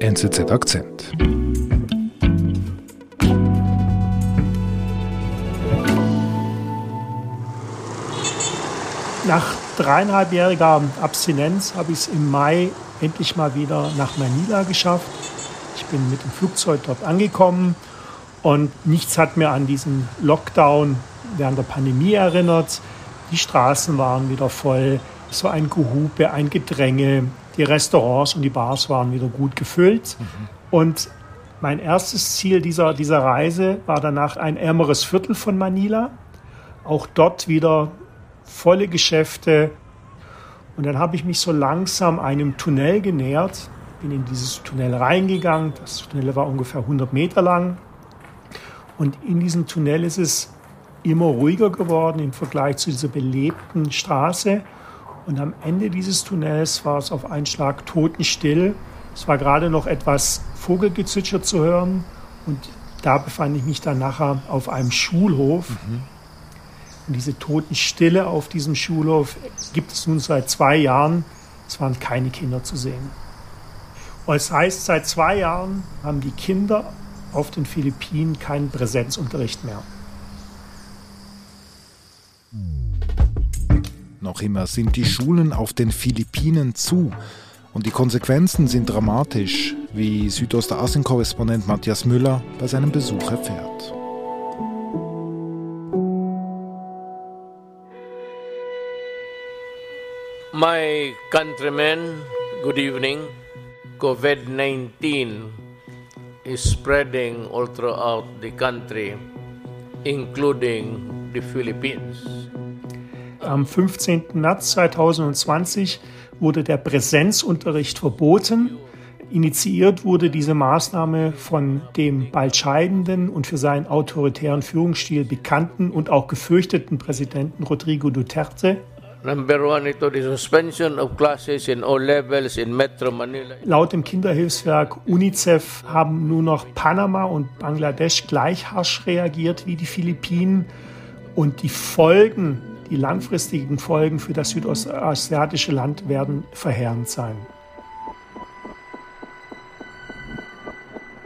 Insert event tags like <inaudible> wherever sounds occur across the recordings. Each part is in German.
NZZ Akzent. Nach dreieinhalbjähriger Abstinenz habe ich es im Mai endlich mal wieder nach Manila geschafft. Ich bin mit dem Flugzeug dort angekommen und nichts hat mir an diesen Lockdown während der Pandemie erinnert. Die Straßen waren wieder voll, so ein Gehupe, ein Gedränge. Die Restaurants und die Bars waren wieder gut gefüllt. Mhm. Und mein erstes Ziel dieser, dieser Reise war danach ein ärmeres Viertel von Manila. Auch dort wieder volle Geschäfte. Und dann habe ich mich so langsam einem Tunnel genähert, bin in dieses Tunnel reingegangen. Das Tunnel war ungefähr 100 Meter lang. Und in diesem Tunnel ist es immer ruhiger geworden im Vergleich zu dieser belebten Straße. Und am Ende dieses Tunnels war es auf einen Schlag totenstill. Es war gerade noch etwas Vogelgezwitscher zu hören. Und da befand ich mich dann nachher auf einem Schulhof. Mhm. Und diese Totenstille auf diesem Schulhof gibt es nun seit zwei Jahren. Es waren keine Kinder zu sehen. Und das heißt, seit zwei Jahren haben die Kinder auf den Philippinen keinen Präsenzunterricht mehr. Noch immer sind die Schulen auf den Philippinen zu. Und die Konsequenzen sind dramatisch, wie Südostasien-Korrespondent Matthias Müller bei seinem Besuch erfährt. My countrymen, good evening. COVID 19 is spreading all throughout the country, including the Philippines. Am 15. März 2020 wurde der Präsenzunterricht verboten. Initiiert wurde diese Maßnahme von dem bald scheidenden und für seinen autoritären Führungsstil bekannten und auch gefürchteten Präsidenten Rodrigo Duterte. Number one, ito the suspension of classes in all levels in Metro Manila. Laut dem Kinderhilfswerk UNICEF haben nur noch Panama und Bangladesch gleich harsch reagiert wie die Philippinen. Und die Folgen die langfristigen Folgen für das südostasiatische Land werden verheerend sein.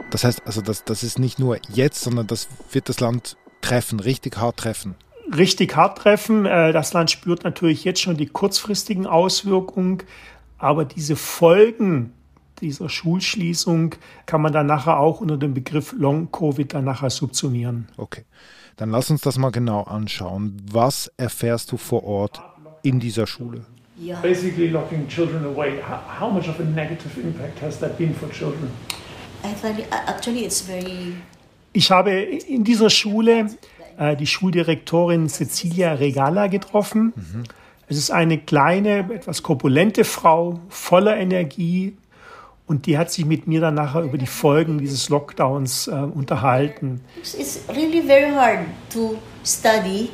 Das heißt also, das, das ist nicht nur jetzt, sondern das wird das Land treffen, richtig hart treffen. Richtig hart treffen. Äh, das Land spürt natürlich jetzt schon die kurzfristigen Auswirkungen, aber diese Folgen dieser Schulschließung kann man dann nachher auch unter dem Begriff Long-Covid dann nachher subsumieren. Okay. Dann lass uns das mal genau anschauen. Was erfährst du vor Ort in dieser Schule? Yeah. Basically locking children away. How much of a negative impact has that been for children? Actually, it's very ich habe in dieser Schule äh, die Schuldirektorin Cecilia Regala getroffen. Mhm. Es ist eine kleine, etwas korpulente Frau, voller Energie, und die hat sich mit mir dann nachher über die Folgen dieses Lockdowns äh, unterhalten. It's really very hard to study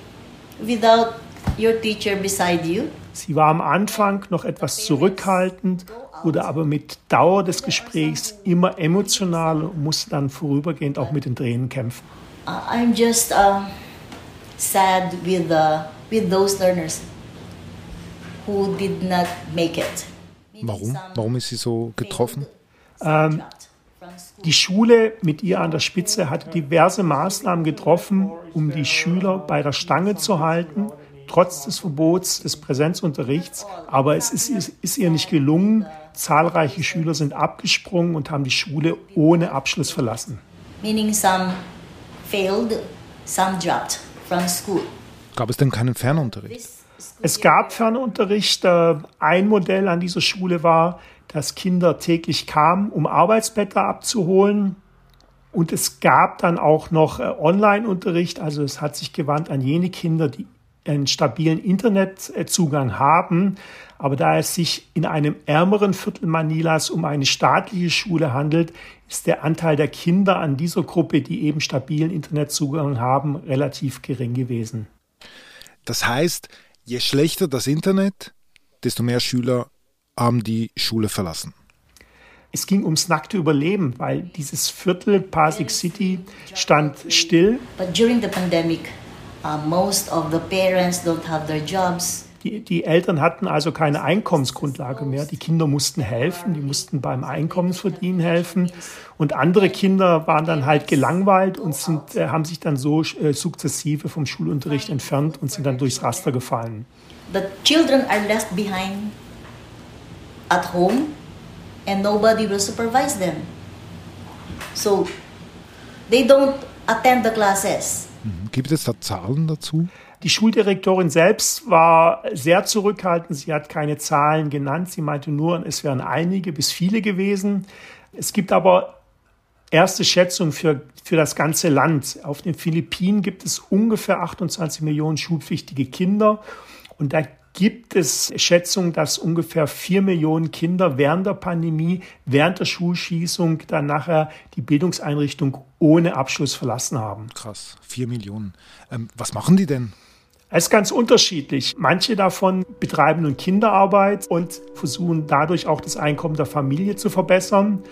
without your teacher beside you. Sie war am Anfang noch etwas zurückhaltend, wurde aber mit Dauer des Gesprächs immer emotionaler und musste dann vorübergehend auch mit den Tränen kämpfen. I'm just uh, sad with, uh, with those learners who did not make it. Warum? Warum ist sie so getroffen? Ähm, die Schule mit ihr an der Spitze hat diverse Maßnahmen getroffen, um die Schüler bei der Stange zu halten, trotz des Verbots des Präsenzunterrichts. Aber es ist, ist ihr nicht gelungen. Zahlreiche Schüler sind abgesprungen und haben die Schule ohne Abschluss verlassen. Meaning some failed, some dropped from school. Gab es denn keinen Fernunterricht? Es gab Fernunterricht. Äh, ein Modell an dieser Schule war, dass Kinder täglich kamen, um Arbeitsblätter abzuholen. Und es gab dann auch noch äh, Online-Unterricht. Also es hat sich gewandt an jene Kinder, die einen stabilen Internetzugang haben. Aber da es sich in einem ärmeren Viertel Manilas um eine staatliche Schule handelt, ist der Anteil der Kinder an dieser Gruppe, die eben stabilen Internetzugang haben, relativ gering gewesen. Das heißt, je schlechter das Internet, desto mehr Schüler haben die Schule verlassen. Es ging ums nackte Überleben, weil dieses Viertel Pasig City stand still. But during the pandemic, uh, most of the parents don't have their jobs. Die, die Eltern hatten also keine Einkommensgrundlage mehr. Die Kinder mussten helfen, die mussten beim Einkommensverdienen helfen. Und andere Kinder waren dann halt gelangweilt und sind, äh, haben sich dann so äh, sukzessive vom Schulunterricht entfernt und sind dann durchs Raster gefallen. The children are left behind at home and nobody will supervise them. So they don't attend the classes. Mhm. Gibt es da Zahlen dazu? Die Schuldirektorin selbst war sehr zurückhaltend. Sie hat keine Zahlen genannt. Sie meinte nur, es wären einige bis viele gewesen. Es gibt aber erste Schätzung für, für das ganze Land. Auf den Philippinen gibt es ungefähr 28 Millionen schulpflichtige Kinder. Und da gibt es Schätzungen, dass ungefähr vier Millionen Kinder während der Pandemie, während der Schulschließung dann nachher die Bildungseinrichtung ohne Abschluss verlassen haben. Krass, vier Millionen. Ähm, was machen die denn? Es ist ganz unterschiedlich. Manche davon betreiben nun Kinderarbeit und versuchen dadurch auch das Einkommen der Familie zu verbessern.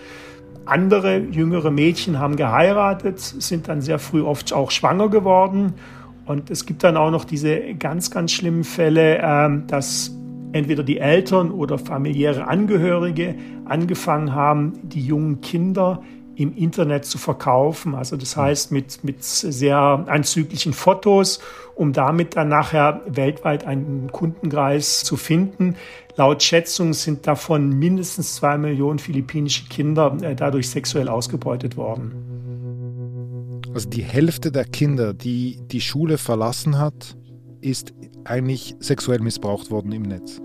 Andere jüngere Mädchen haben geheiratet, sind dann sehr früh oft auch schwanger geworden. Und es gibt dann auch noch diese ganz, ganz schlimmen Fälle, ähm, dass entweder die Eltern oder familiäre Angehörige angefangen haben, die jungen Kinder im Internet zu verkaufen. Also das heißt mit, mit sehr anzüglichen Fotos, um damit dann nachher weltweit einen Kundenkreis zu finden. Laut Schätzung sind davon mindestens zwei Millionen philippinische Kinder äh, dadurch sexuell ausgebeutet worden. Also die Hälfte der Kinder, die die Schule verlassen hat, ist eigentlich sexuell missbraucht worden im Netz.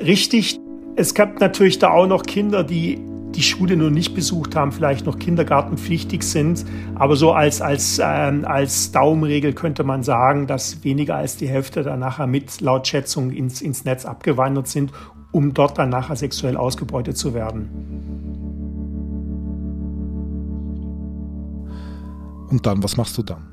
Richtig. Es gab natürlich da auch noch Kinder, die die Schule nur nicht besucht haben, vielleicht noch kindergartenpflichtig sind. Aber so als, als, ähm, als Daumenregel könnte man sagen, dass weniger als die Hälfte dann nachher mit laut Schätzung ins, ins Netz abgewandert sind, um dort dann nachher sexuell ausgebeutet zu werden. Und dann, was machst du dann?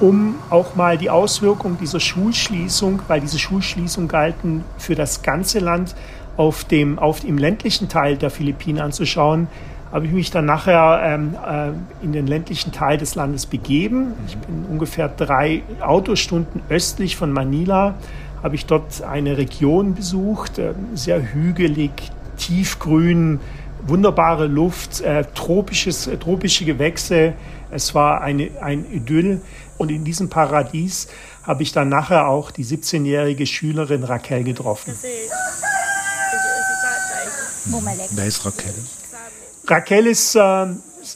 Um auch mal die Auswirkungen dieser Schulschließung, weil diese Schulschließung galten für das ganze Land, auf dem, auf, im ländlichen Teil der Philippinen anzuschauen, habe ich mich dann nachher ähm, äh, in den ländlichen Teil des Landes begeben. Ich bin ungefähr drei Autostunden östlich von Manila, habe ich dort eine Region besucht, äh, sehr hügelig, tiefgrün, wunderbare Luft, äh, tropisches, äh, tropische Gewächse. Es war eine, ein Idyll. Und in diesem Paradies habe ich dann nachher auch die 17-jährige Schülerin Raquel getroffen. Wer ist Raquel? Raquel ist, äh,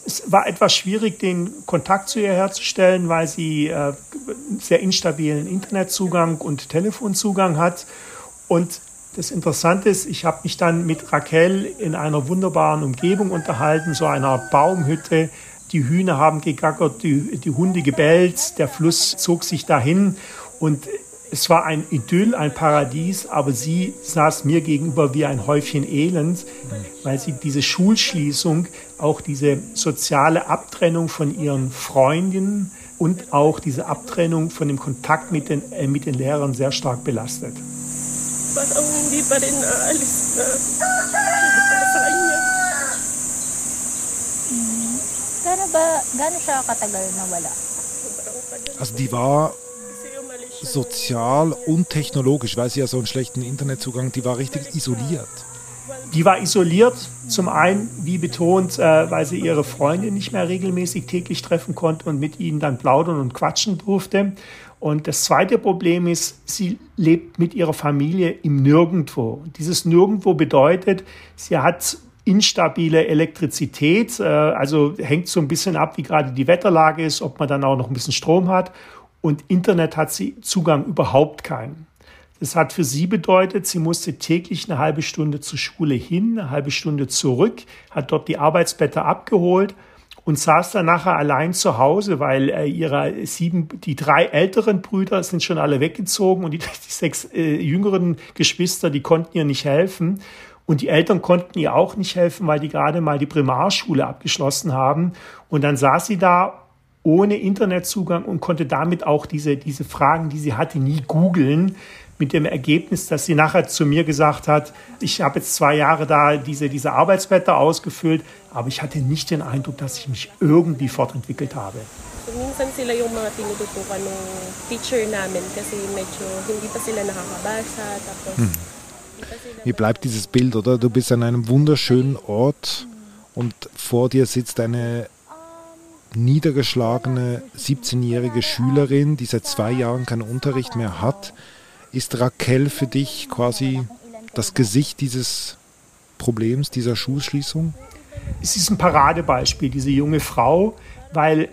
es war etwas schwierig, den Kontakt zu ihr herzustellen, weil sie äh, sehr instabilen Internetzugang und Telefonzugang hat. Und das Interessante ist, ich habe mich dann mit Raquel in einer wunderbaren Umgebung unterhalten, so einer Baumhütte die Hühner haben gegackert, die, die Hunde gebellt, der Fluss zog sich dahin und es war ein Idyll, ein Paradies, aber sie saß mir gegenüber wie ein Häufchen Elend, weil sie diese Schulschließung, auch diese soziale Abtrennung von ihren Freundinnen und auch diese Abtrennung von dem Kontakt mit den, äh, mit den Lehrern sehr stark belastet. Parang hindi pa rin naalis na gaano siya katagal nawala? Also die war sozial und technologisch, weil sie ja so einen schlechten Internetzugang, die war richtig isoliert. Die war isoliert, zum einen, wie betont, äh, weil sie ihre Freunde nicht mehr regelmäßig täglich treffen konnte und mit ihnen dann plaudern und quatschen durfte. Und das zweite Problem ist, sie lebt mit ihrer Familie im Nirgendwo. Dieses Nirgendwo bedeutet, sie hat instabile Elektrizität. Äh, also hängt so ein bisschen ab, wie gerade die Wetterlage ist, ob man dann auch noch ein bisschen Strom hat. Und Internet hat sie Zugang überhaupt keinen. Das hat für sie bedeutet, sie musste täglich eine halbe Stunde zur Schule hin, eine halbe Stunde zurück, hat dort die Arbeitsblätter abgeholt und saß dann nachher allein zu Hause, weil äh, ihre sieben, die drei älteren Brüder sind schon alle weggezogen und die, <laughs> die sechs äh, jüngeren Geschwister, die konnten ihr nicht helfen. Und die Eltern konnten ihr auch nicht helfen, weil die gerade mal die Primarschule abgeschlossen haben. Und dann saß sie da ohne Internetzugang und konnte damit auch diese, diese Fragen, die sie hatte, nie googeln. mit dem Ergebnis, dass sie nachher zu mir gesagt hat, ich habe jetzt zwei Jahre da diese, diese Arbeitsblätter ausgefüllt, aber ich hatte nicht den Eindruck, dass ich mich irgendwie fortentwickelt habe. minsan sila yung mga tinututukan ng teacher namin kasi medyo hindi pa sila nakakabasa. Tapos, hm. Wie bleibt dieses Bild, oder? Du bist an einem wunderschönen Ort und vor dir sitzt eine niedergeschlagene 17-jährige Schülerin, die seit zwei Jahren keinen Unterricht mehr hat. Ist Raquel für dich quasi das Gesicht dieses Problems, dieser Schulschließung? Es ist ein Paradebeispiel, diese junge Frau, weil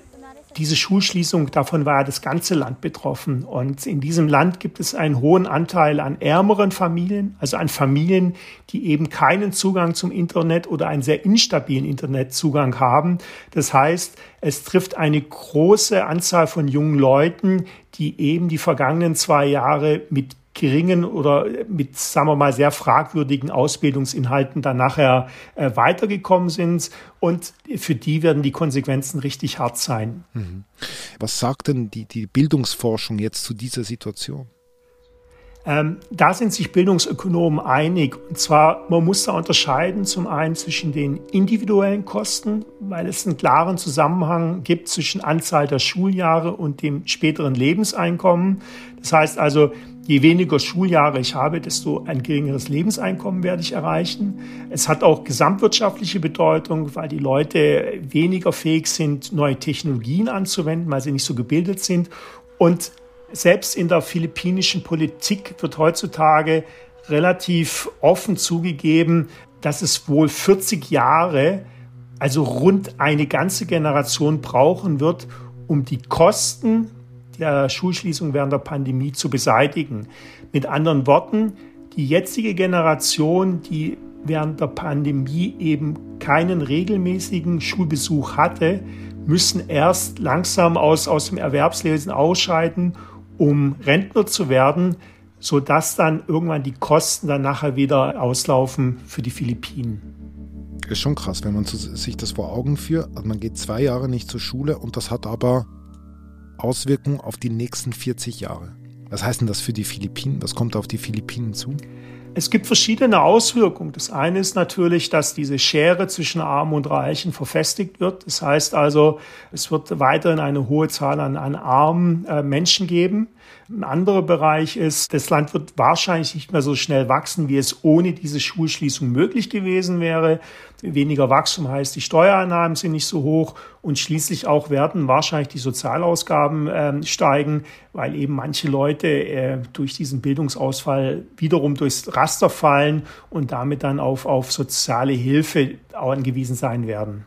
diese Schulschließung, davon war ja das ganze Land betroffen. Und in diesem Land gibt es einen hohen Anteil an ärmeren Familien, also an Familien, die eben keinen Zugang zum Internet oder einen sehr instabilen Internetzugang haben. Das heißt, es trifft eine große Anzahl von jungen Leuten, die eben die vergangenen zwei Jahre mit geringen oder mit, sagen wir mal, sehr fragwürdigen Ausbildungsinhalten dann nachher äh, weitergekommen sind. Und für die werden die Konsequenzen richtig hart sein. Mhm. Was sagt denn die, die Bildungsforschung jetzt zu dieser Situation? Ähm, da sind sich Bildungsökonomen einig. Und zwar, man muss da unterscheiden zum einen zwischen den individuellen Kosten, weil es einen klaren Zusammenhang gibt zwischen Anzahl der Schuljahre und dem späteren Lebenseinkommen. Das heißt also, je weniger Schuljahre ich habe, desto ein geringeres Lebenseinkommen werde ich erreichen. Es hat auch gesamtwirtschaftliche Bedeutung, weil die Leute weniger fähig sind, neue Technologien anzuwenden, weil sie nicht so gebildet sind. Und selbst in der philippinischen Politik wird heutzutage relativ offen zugegeben, dass es wohl 40 Jahre, also rund eine ganze Generation brauchen wird, um die Kosten der Schulschließung während der Pandemie zu beseitigen. Mit anderen Worten, die jetzige Generation, die während der Pandemie eben keinen regelmäßigen Schulbesuch hatte, müssen erst langsam aus, aus dem Erwerbslesen ausscheiden um Rentner zu werden, sodass dann irgendwann die Kosten dann nachher wieder auslaufen für die Philippinen. Ist schon krass, wenn man sich das vor Augen führt. Also man geht zwei Jahre nicht zur Schule und das hat aber Auswirkungen auf die nächsten 40 Jahre. Was heißt denn das für die Philippinen? Was kommt auf die Philippinen zu? Es gibt verschiedene Auswirkungen. Das eine ist natürlich, dass diese Schere zwischen Armen und Reichen verfestigt wird. Das heißt also, es wird weiterhin eine hohe Zahl an, an armen äh, Menschen geben. Ein anderer Bereich ist, das Land wird wahrscheinlich nicht mehr so schnell wachsen, wie es ohne diese Schulschließung möglich gewesen wäre. Weniger Wachstum heißt, die Steuereinnahmen sind nicht so hoch und schließlich auch werden wahrscheinlich die Sozialausgaben äh, steigen, weil eben manche Leute äh, durch diesen Bildungsausfall wiederum durchs Raster fallen und damit dann auf, auf soziale Hilfe angewiesen sein werden.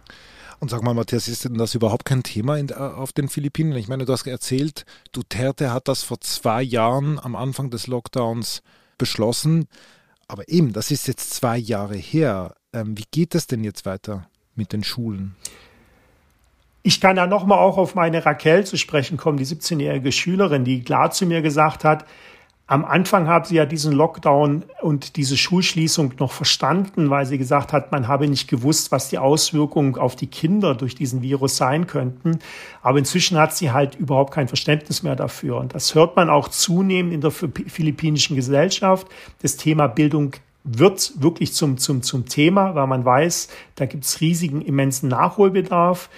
Und sag mal, Matthias, ist denn das überhaupt kein Thema in, äh, auf den Philippinen? Ich meine, du hast erzählt, Duterte hat das vor zwei Jahren am Anfang des Lockdowns beschlossen. Aber eben, das ist jetzt zwei Jahre her. Ähm, wie geht es denn jetzt weiter mit den Schulen? Ich kann da nochmal auch auf meine Raquel zu sprechen kommen, die 17-jährige Schülerin, die klar zu mir gesagt hat, am Anfang haben sie ja diesen Lockdown und diese Schulschließung noch verstanden, weil sie gesagt hat, man habe nicht gewusst, was die Auswirkungen auf die Kinder durch diesen Virus sein könnten. Aber inzwischen hat sie halt überhaupt kein Verständnis mehr dafür. Und das hört man auch zunehmend in der philippinischen Gesellschaft. Das Thema Bildung wird wirklich zum, zum, zum Thema, weil man weiß, da gibt es riesigen, immensen Nachholbedarf.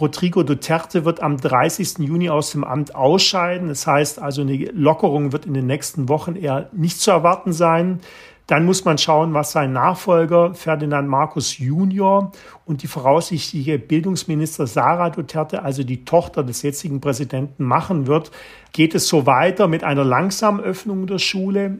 Rodrigo Duterte wird am 30. Juni aus dem Amt ausscheiden. Das heißt also, eine Lockerung wird in den nächsten Wochen eher nicht zu erwarten sein. Dann muss man schauen, was sein Nachfolger Ferdinand Marcos Junior und die voraussichtliche Bildungsminister Sarah Duterte, also die Tochter des jetzigen Präsidenten, machen wird. Geht es so weiter mit einer langsamen Öffnung der Schule?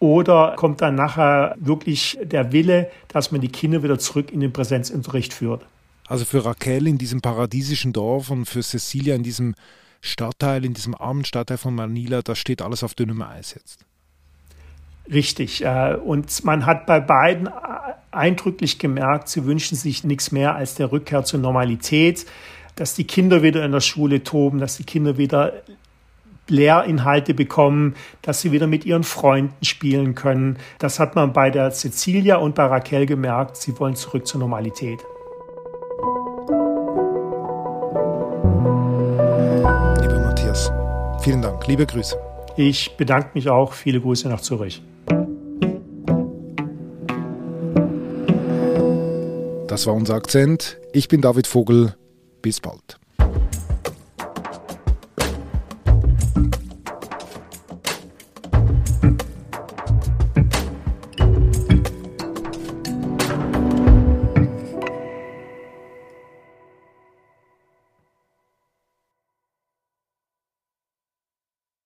Oder kommt dann nachher wirklich der Wille, dass man die Kinder wieder zurück in den Präsenzunterricht führt? Also für Raquel in diesem paradiesischen Dorf und für Cecilia in diesem Stadtteil, in diesem armen Stadtteil von Manila, da steht alles auf dünnem Eis jetzt. Richtig. Äh, und man hat bei beiden eindrücklich gemerkt, sie wünschen sich nichts mehr als der Rückkehr zur Normalität, dass die Kinder wieder in der Schule toben, dass die Kinder wieder Lehrinhalte bekommen, dass sie wieder mit ihren Freunden spielen können. Das hat man bei der Cecilia und bei Raquel gemerkt. Sie wollen zurück zur Normalität. Vielen Dank. Liebe Grüße. Ich bedanke mich auch. Viele Grüße nach Zürich. Das war unser Akzent. Ich bin David Vogel. Bis bald.